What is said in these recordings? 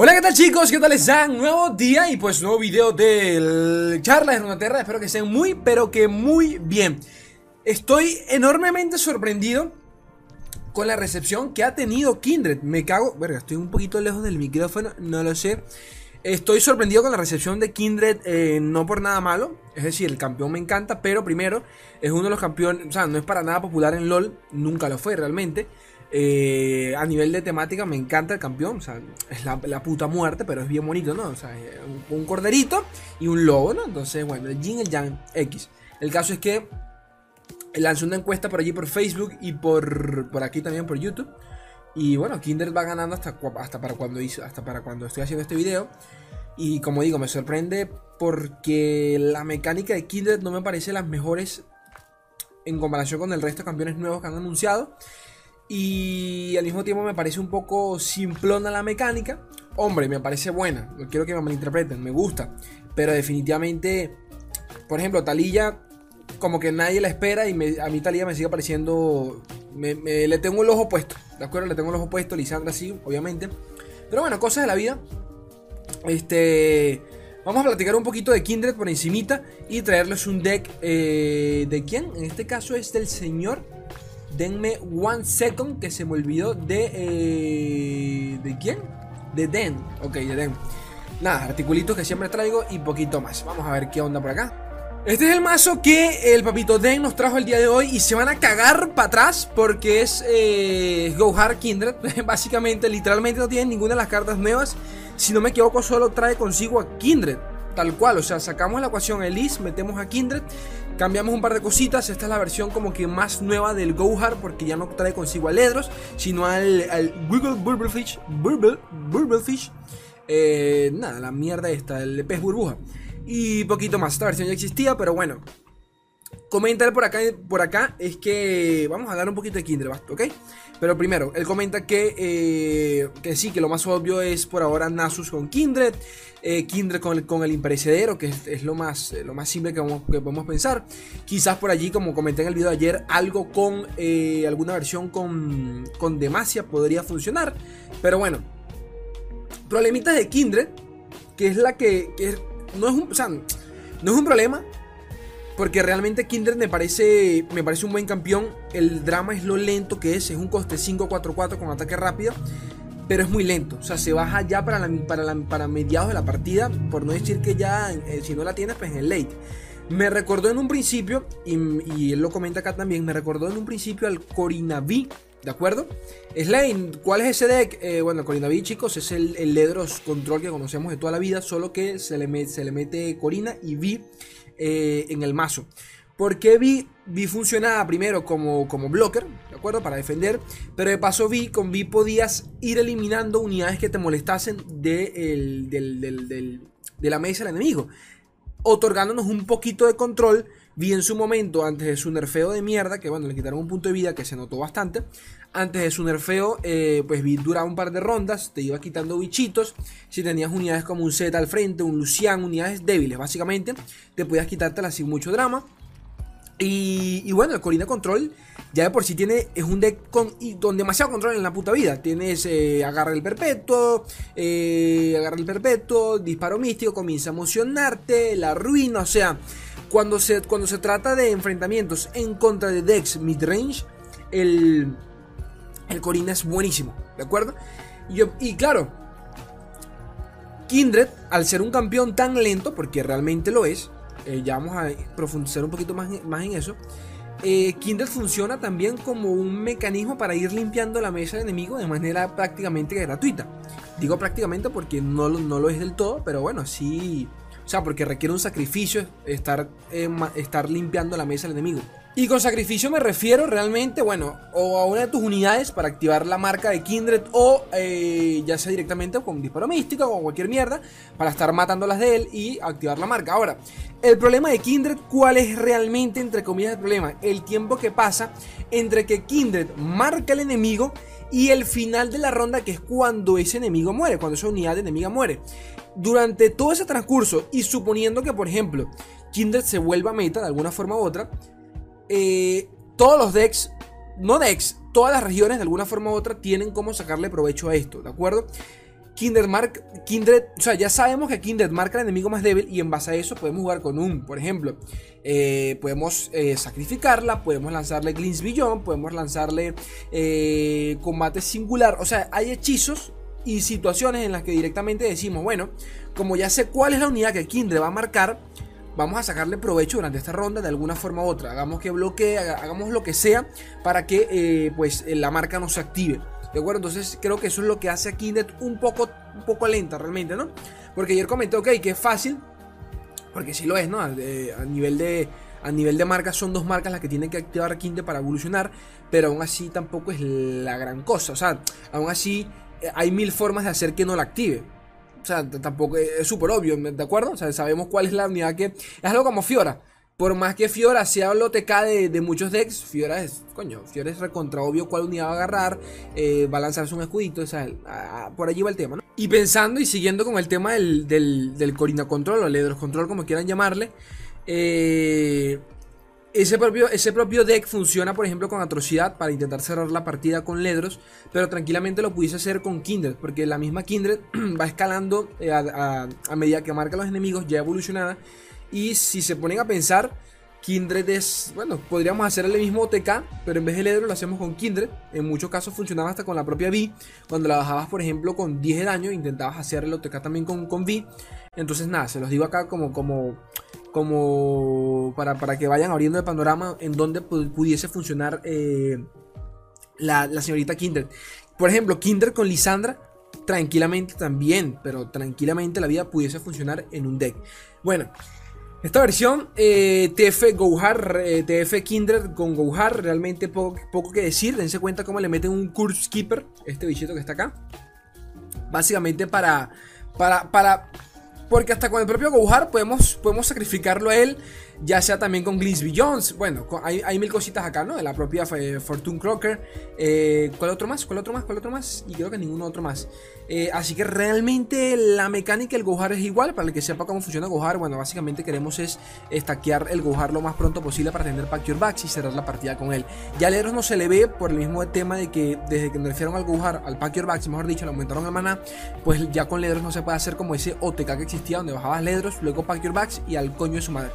Hola, ¿qué tal chicos? ¿Qué tal están? Nuevo día y pues nuevo video del charla de Runeterra. Espero que estén muy, pero que muy bien. Estoy enormemente sorprendido con la recepción que ha tenido Kindred. Me cago... Verga, estoy un poquito lejos del micrófono, no lo sé. Estoy sorprendido con la recepción de Kindred, eh, no por nada malo. Es decir, el campeón me encanta, pero primero es uno de los campeones, o sea, no es para nada popular en LOL, nunca lo fue realmente. Eh, a nivel de temática me encanta el campeón, o sea, es la, puta muerte, pero es bien bonito, ¿no? O sea, un, corderito y un lobo, ¿no? Entonces, bueno, el Jin, el Yang, X. El caso es que lancé una encuesta por allí por Facebook y por, por aquí también por YouTube. Y bueno, Kindred va ganando hasta, hasta, para cuando hizo, hasta para cuando estoy haciendo este video. Y como digo, me sorprende porque la mecánica de Kindred no me parece las mejores en comparación con el resto de campeones nuevos que han anunciado. Y al mismo tiempo me parece un poco simplona la mecánica. Hombre, me parece buena. No quiero que me malinterpreten, me gusta. Pero definitivamente, por ejemplo, Talilla, como que nadie la espera. Y a mí Talilla me sigue pareciendo. le tengo el ojo puesto. ¿De acuerdo? Le tengo el ojo puesto. Lisandra sí, obviamente. Pero bueno, cosas de la vida. Este. Vamos a platicar un poquito de Kindred por encimita y traerles un deck eh, de quién. En este caso es del señor Denme one second que se me olvidó de... Eh, ¿De quién? De Den. Ok, de Den. Nada, articulitos que siempre traigo y poquito más. Vamos a ver qué onda por acá. Este es el mazo que el papito Den nos trajo el día de hoy y se van a cagar para atrás porque es eh, Go Hard Kindred. Básicamente, literalmente no tiene ninguna de las cartas nuevas. Si no me equivoco, solo trae consigo a Kindred. Tal cual, o sea, sacamos la ecuación Elise, metemos a Kindred Cambiamos un par de cositas. Esta es la versión como que más nueva del Gohar. Porque ya no trae consigo a Ledros. Sino al, al Google Burblefish. Burble, Burblefish. Eh, nada, la mierda esta. El pez burbuja. Y poquito más. Esta versión ya existía. Pero bueno. Comentar por acá, por acá es que vamos a hablar un poquito de Kindred, ¿ok? Pero primero, él comenta que, eh, que sí, que lo más obvio es por ahora Nasus con Kindred, eh, Kindred con el, con el imperecedero, que es, lo, más, lo más simple que, que, podemos pensar. Quizás por allí, como comenté en el video de ayer, algo con eh, alguna versión con, con Demacia podría funcionar. Pero bueno, problemitas de Kindred, que es la que, no, es un, o sea, no es un problema, porque realmente Kindred me parece, me parece un buen campeón. El drama es lo lento que es. Es un coste 5-4-4 con ataque rápido. Pero es muy lento. O sea, se baja ya para, para, para mediados de la partida. Por no decir que ya, eh, si no la tienes, pues en el late. Me recordó en un principio, y, él lo comenta acá también, me recordó en un principio al Corinaví, ¿de acuerdo? Slane, ¿cuál es ese deck? Eh, bueno, Corinaví, chicos, es el, el, Ledros Control que conocemos de toda la vida, solo que se le, se le mete Corina y Vi eh, en el mazo. Porque vi, vi funcionaba primero como, como blocker, ¿de acuerdo? Para defender. Pero de paso vi, con vi podías ir eliminando unidades que te molestasen de, de la mesa del enemigo. Otorgándonos un poquito de control Vi en su momento, antes de su nerfeo de mierda, que bueno, le quitaron un punto de vida que se notó bastante. Antes de su nerfeo, eh, pues duraba un par de rondas, te iba quitando bichitos. Si tenías unidades como un Z al frente, un Lucian, unidades débiles, básicamente, te podías quitártelas sin mucho drama. Y, bueno, el Corina Control ya de por sí tiene, es un deck con, demasiado control en la puta vida. Tienes eh, agarra el perpetuo, eh, agarra el perpetuo, disparo místico, comienza a emocionarte, la ruina, o sea, cuando se, cuando se trata de enfrentamientos en contra de decks midrange, el, el Corina es buenísimo, ¿de acuerdo? Y, claro, Kindred, al ser un campeón tan lento, porque realmente lo es, eh, ya vamos a profundizar un poquito más, más en eso. Eh, Kindred funciona también como un mecanismo para ir limpiando la mesa de enemigo de manera prácticamente gratuita. Digo prácticamente porque no, no lo es del todo, pero bueno, sí o sea, porque requiere un sacrificio estar, eh, estar limpiando la mesa del enemigo. Y con sacrificio me refiero realmente, bueno, o a una de tus unidades para activar la marca de Kindred o eh, ya sea directamente con disparo místico o cualquier mierda para estar matando las de él y activar la marca. Ahora, el problema de Kindred, ¿cuál es realmente, entre comillas, el problema? El tiempo que pasa entre que Kindred marca al enemigo y el final de la ronda que es cuando ese enemigo muere, cuando esa unidad enemiga muere durante todo ese transcurso y suponiendo que, por ejemplo, Kindred se vuelva meta de alguna forma u otra, eh, todos los decks, no decks, todas las regiones de alguna forma u otra tienen cómo sacarle provecho a esto, ¿de acuerdo? Kindred, mark, Kindred, o sea, ya sabemos que Kindred marca el enemigo más débil y en base a eso podemos jugar con un, por ejemplo, eh, podemos eh, sacrificarla, podemos lanzarle Glins Beyond, podemos lanzarle eh, combate singular, o sea, hay hechizos y situaciones en las que directamente decimos, bueno, como ya sé cuál es la unidad que Kindred va a marcar, vamos a sacarle provecho durante esta ronda de alguna forma u otra, hagamos que bloquee, hagamos lo que sea para que pues la marca no se active. ¿De acuerdo? Entonces creo que eso es lo que hace a Kindred un poco, un poco lenta realmente, ¿no? Porque ayer comenté, ok, que es fácil, porque sí lo es, ¿no? a nivel de... A nivel de marcas son dos marcas las que tienen que activar Kindred para evolucionar, pero aún así tampoco es la gran cosa. O sea, aún así eh, hay mil formas de hacer que no la active. O sea, tampoco es súper obvio, ¿de acuerdo? O sea, sabemos cuál es la unidad que... Es algo como Fiora. Por más que Fiora sea TK de, de muchos decks, Fiora es, coño, Fiora es recontra obvio cuál unidad va a agarrar, eh, va a lanzarse un escudito, o sea, por allí va el tema, ¿no? Y pensando y siguiendo con el tema del, del, Corina Control o Ledros Control, como quieran llamarle, eh, ese propio, ese propio deck funciona, por ejemplo, con Atrocidad para intentar cerrar la partida con Ledros, pero tranquilamente lo pudiese hacer con Kindred, porque la misma Kindred va escalando eh, a, medida que marca los enemigos ya evolucionada y si se ponen a pensar, Kindred es, bueno, podríamos hacer el mismo OTK, pero en vez de Ledro lo hacemos con Kindred. En muchos casos funcionaba hasta con la propia V. Cuando la bajabas, por ejemplo, con 10 de daño, intentabas hacer el OTK también con, con V. Entonces, nada, se los digo acá como, como, como para, para que vayan abriendo el panorama en donde pudiese funcionar eh, la, la señorita Kindred. Por ejemplo, Kindred con Lisandra tranquilamente también, pero tranquilamente la vida pudiese funcionar en un deck. Bueno, esta versión eh, TF Gohar, eh, TF Kindred con Gohar, realmente poco, poco, que decir. Dense cuenta cómo le meten un Curse Skipper, este bichito que está acá. Básicamente para, para, para, porque hasta con el propio Gohar podemos, podemos sacrificarlo a él ya sea también con Glisby Jones. Bueno, hay, mil cositas acá, ¿no? De la propia eh, Fortune Crocker. Eh, ¿Cuál otro más? ¿Cuál otro más? ¿Cuál otro más? Y creo que ninguno otro más. Eh, así que realmente la mecánica del Gohar es igual. Para el que sepa cómo funciona Gohar, bueno, básicamente queremos es estaquear el Gohar lo más pronto posible para tener Pack Your Backs y cerrar la partida con él. Ya al Eros no se le ve por el mismo tema de que desde que nerfearon al Gohar, al Pack Your Backs, mejor dicho, le aumentaron el mana, pues ya con Ledros no se puede hacer como ese OTK que existía donde bajabas Ledros, luego Pack Your Backs y al coño de su madre.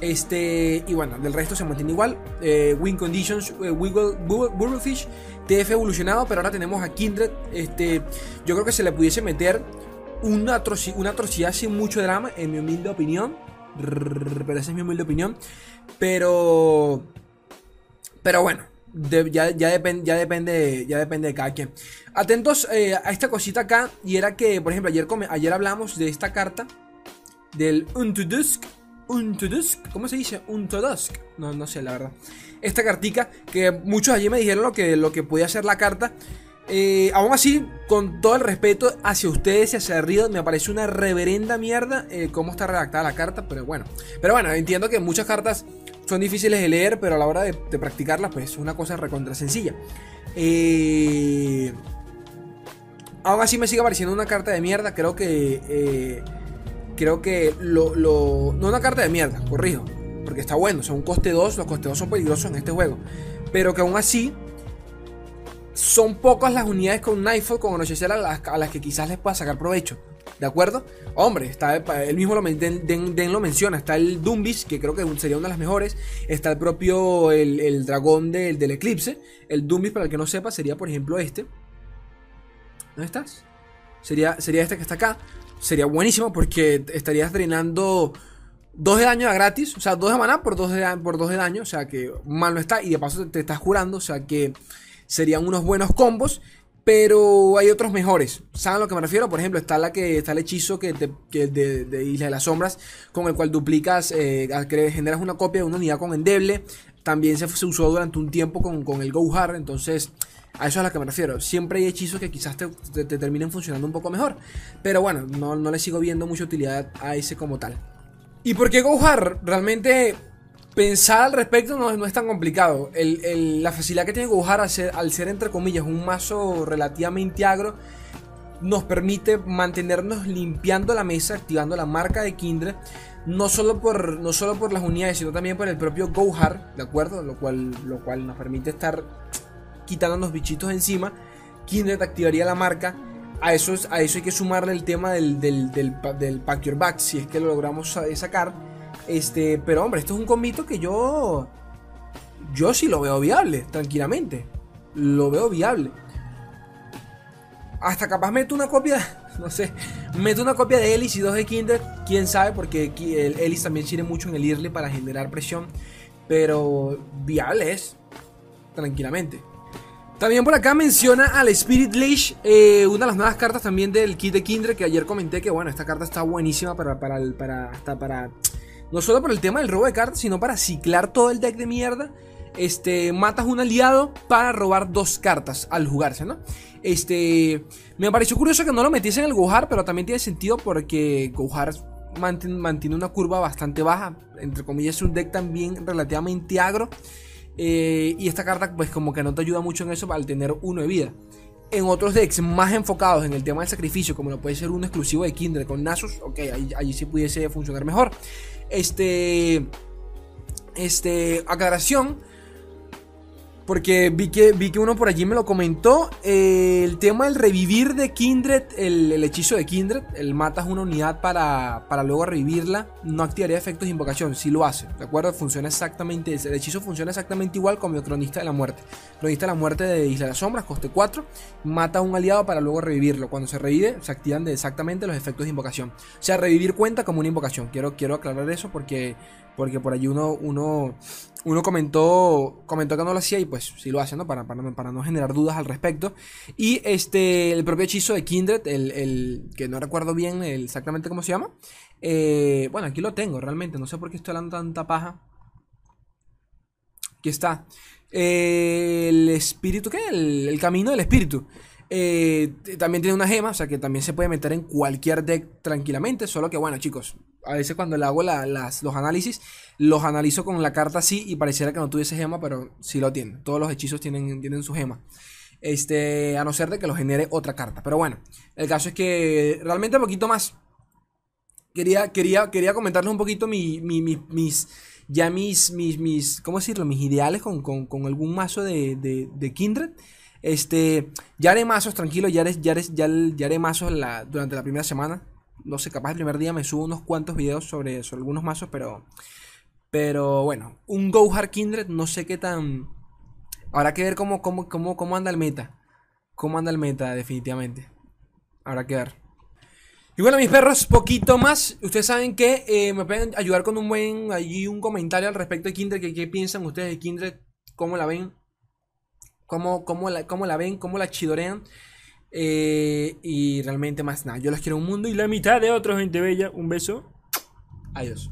Este, y bueno, del resto se mantiene igual. Eh, win Conditions, eh, Wiggle, Fish TF evolucionado, pero ahora tenemos a Kindred. Este, yo creo que se le pudiese meter una, una atrocidad sin mucho drama, en mi humilde opinión. Pero esa es mi humilde opinión. Pero. Pero bueno. ya, ya, ya, depende, ya depende de cada quien. Atentos eh, a esta cosita acá. Y era que, por ejemplo, ayer, ayer hablamos de esta carta. Del Unto Dusk Untodusk, ¿cómo se dice? Untodusk, no, no sé la verdad. Esta cartica que muchos allí me dijeron lo que, lo que podía ser la carta. Eh, aún así, con todo el respeto hacia ustedes y hacia Riot, me parece una reverenda mierda eh, cómo está redactada la carta, pero bueno. Pero bueno, entiendo que muchas cartas son difíciles de leer, pero a la hora de, practicarlas, pues es una cosa recontra sencilla. Eh, aún así me sigue pareciendo una carta de mierda, creo que creo que lo, lo, No una carta de mierda, corrijo. Porque está bueno, son coste 2, los coste 2 son peligrosos en este juego. Pero que aún así, son pocas las unidades con Nightfall, con Anochecer a las, a las que quizás les pueda sacar provecho. ¿De acuerdo? Hombre, está él mismo lo, Den, lo menciona. Está el Dumbis, que creo que sería una de las mejores. Está el propio el, dragón del, del eclipse. El Dumbis, para el que no sepa, sería por ejemplo este. ¿Dónde estás? Sería, sería este que está acá sería buenísimo porque estarías drenando 2 de daño a gratis, o sea, 2 de maná por 2 de, por de daño, o sea que mal no está, y de paso te, estás curando, o sea que serían unos buenos combos. Pero hay otros mejores. ¿Saben a lo que me refiero? Por ejemplo, está la que está el hechizo que, de, Isla de las Sombras, con el cual duplicas, eh, generas una copia de una unidad con endeble. También se, usó durante un tiempo con, con el Gohar. Entonces, a eso es a lo que me refiero. Siempre hay hechizos que quizás te, terminen funcionando un poco mejor. Pero bueno, no, le sigo viendo mucha utilidad a ese como tal. ¿Y por qué Gohar? Realmente pensar al respecto no, es tan complicado. la facilidad que tiene Gohar al ser, al ser, entre comillas, un mazo relativamente agro, nos permite mantenernos limpiando la mesa, activando la marca de Kindred. No solo, por, no solo por las unidades, sino también por el propio Gohar, ¿de acuerdo? Lo cual, lo cual nos permite estar quitándonos bichitos encima. Kindred activaría la marca a eso, a eso hay que sumarle el tema del, del, del, Pack Your Back, si es que lo logramos sacar. Este, pero hombre, esto es un combito que yo. Yo sí lo veo viable, tranquilamente. Lo veo viable. Hasta capaz meto una copia, no sé, meto una copia de Ellis y dos de Kindred, quién sabe, porque el Ellis también sirve mucho en el Early para generar presión. Pero viable es, tranquilamente. También por acá menciona al Spirit Leash, eh, una de las nuevas cartas también del kit de Kindred, que ayer comenté que bueno, esta carta está buenísima para, para, para, hasta para, no solo por el tema del robo de cartas, sino para ciclar todo el deck de mierda. Este, matas un aliado para robar dos cartas al jugarse, ¿no? Este, me pareció curioso que no lo metiese en el Gohar, pero también tiene sentido porque Gohar mantiene una curva bastante baja, entre comillas es un deck también relativamente agro. Eh, y esta carta pues como que no te ayuda mucho en eso al tener uno de vida. En otros decks más enfocados en el tema del sacrificio, como lo puede ser uno exclusivo de Kindred con Nasus, ok, allí, sí pudiese funcionar mejor. Este, este, aclaración, porque vi que, vi que uno por allí me lo comentó. Eh, el tema del revivir de Kindred, el, hechizo de Kindred, el matas una unidad para, para, luego revivirla, no activaría efectos de invocación, si lo hace, ¿de acuerdo? Funciona exactamente, el hechizo funciona exactamente igual como el Cronista de la Muerte. Cronista de la Muerte de Isla de las Sombras, coste 4, mata a un aliado para luego revivirlo. Cuando se revive, se activan de exactamente los efectos de invocación. O sea, revivir cuenta como una invocación. Quiero, quiero aclarar eso porque porque por allí uno, uno, uno comentó, comentó que no lo hacía y pues sí lo hace, ¿no? Para, para, para, no generar dudas al respecto. Y este, el propio hechizo de Kindred, el, el que no recuerdo bien exactamente cómo se llama. Eh, bueno, aquí lo tengo realmente, no sé por qué estoy hablando tanta paja. Aquí está. El espíritu, ¿qué? El, camino del espíritu. Eh, también tiene una gema, o sea que también se puede meter en cualquier deck tranquilamente. Solo que, bueno, chicos, a veces cuando le hago las, los análisis, los analizo con la carta así y pareciera que no tuviese gema, pero sí lo tiene. Todos los hechizos tienen, tienen su gema. Este, a no ser de que lo genere otra carta. Pero bueno, el caso es que realmente un poquito más. Quería, quería, quería comentarles un poquito mi, mis, ya mis, mis, mis, ¿cómo decirlo? Mis ideales con, algún mazo de, de, Kindred. Este, ya haré mazos, tranquilo, ya haré, ya ya, haré mazos durante la primera semana no sé, capaz el primer día me subo unos cuantos videos sobre, sobre algunos mazos, pero. Pero bueno, un Go Hard Kindred, no sé qué tan. Habrá que ver cómo, cómo, cómo, cómo anda el meta. Cómo anda el meta, definitivamente. Habrá que ver. Y bueno, mis perros, poquito más. Ustedes saben que eh, me pueden ayudar con un buen allí un comentario al respecto de Kindred. ¿Qué, piensan ustedes de Kindred? ¿Cómo la ven? ¿Cómo, cómo, la, ¿Cómo la ven? ¿Cómo la chidorean? Eh, y realmente más nada. Yo les quiero un mundo y la mitad de otro, gente bella. Un beso. Adiós.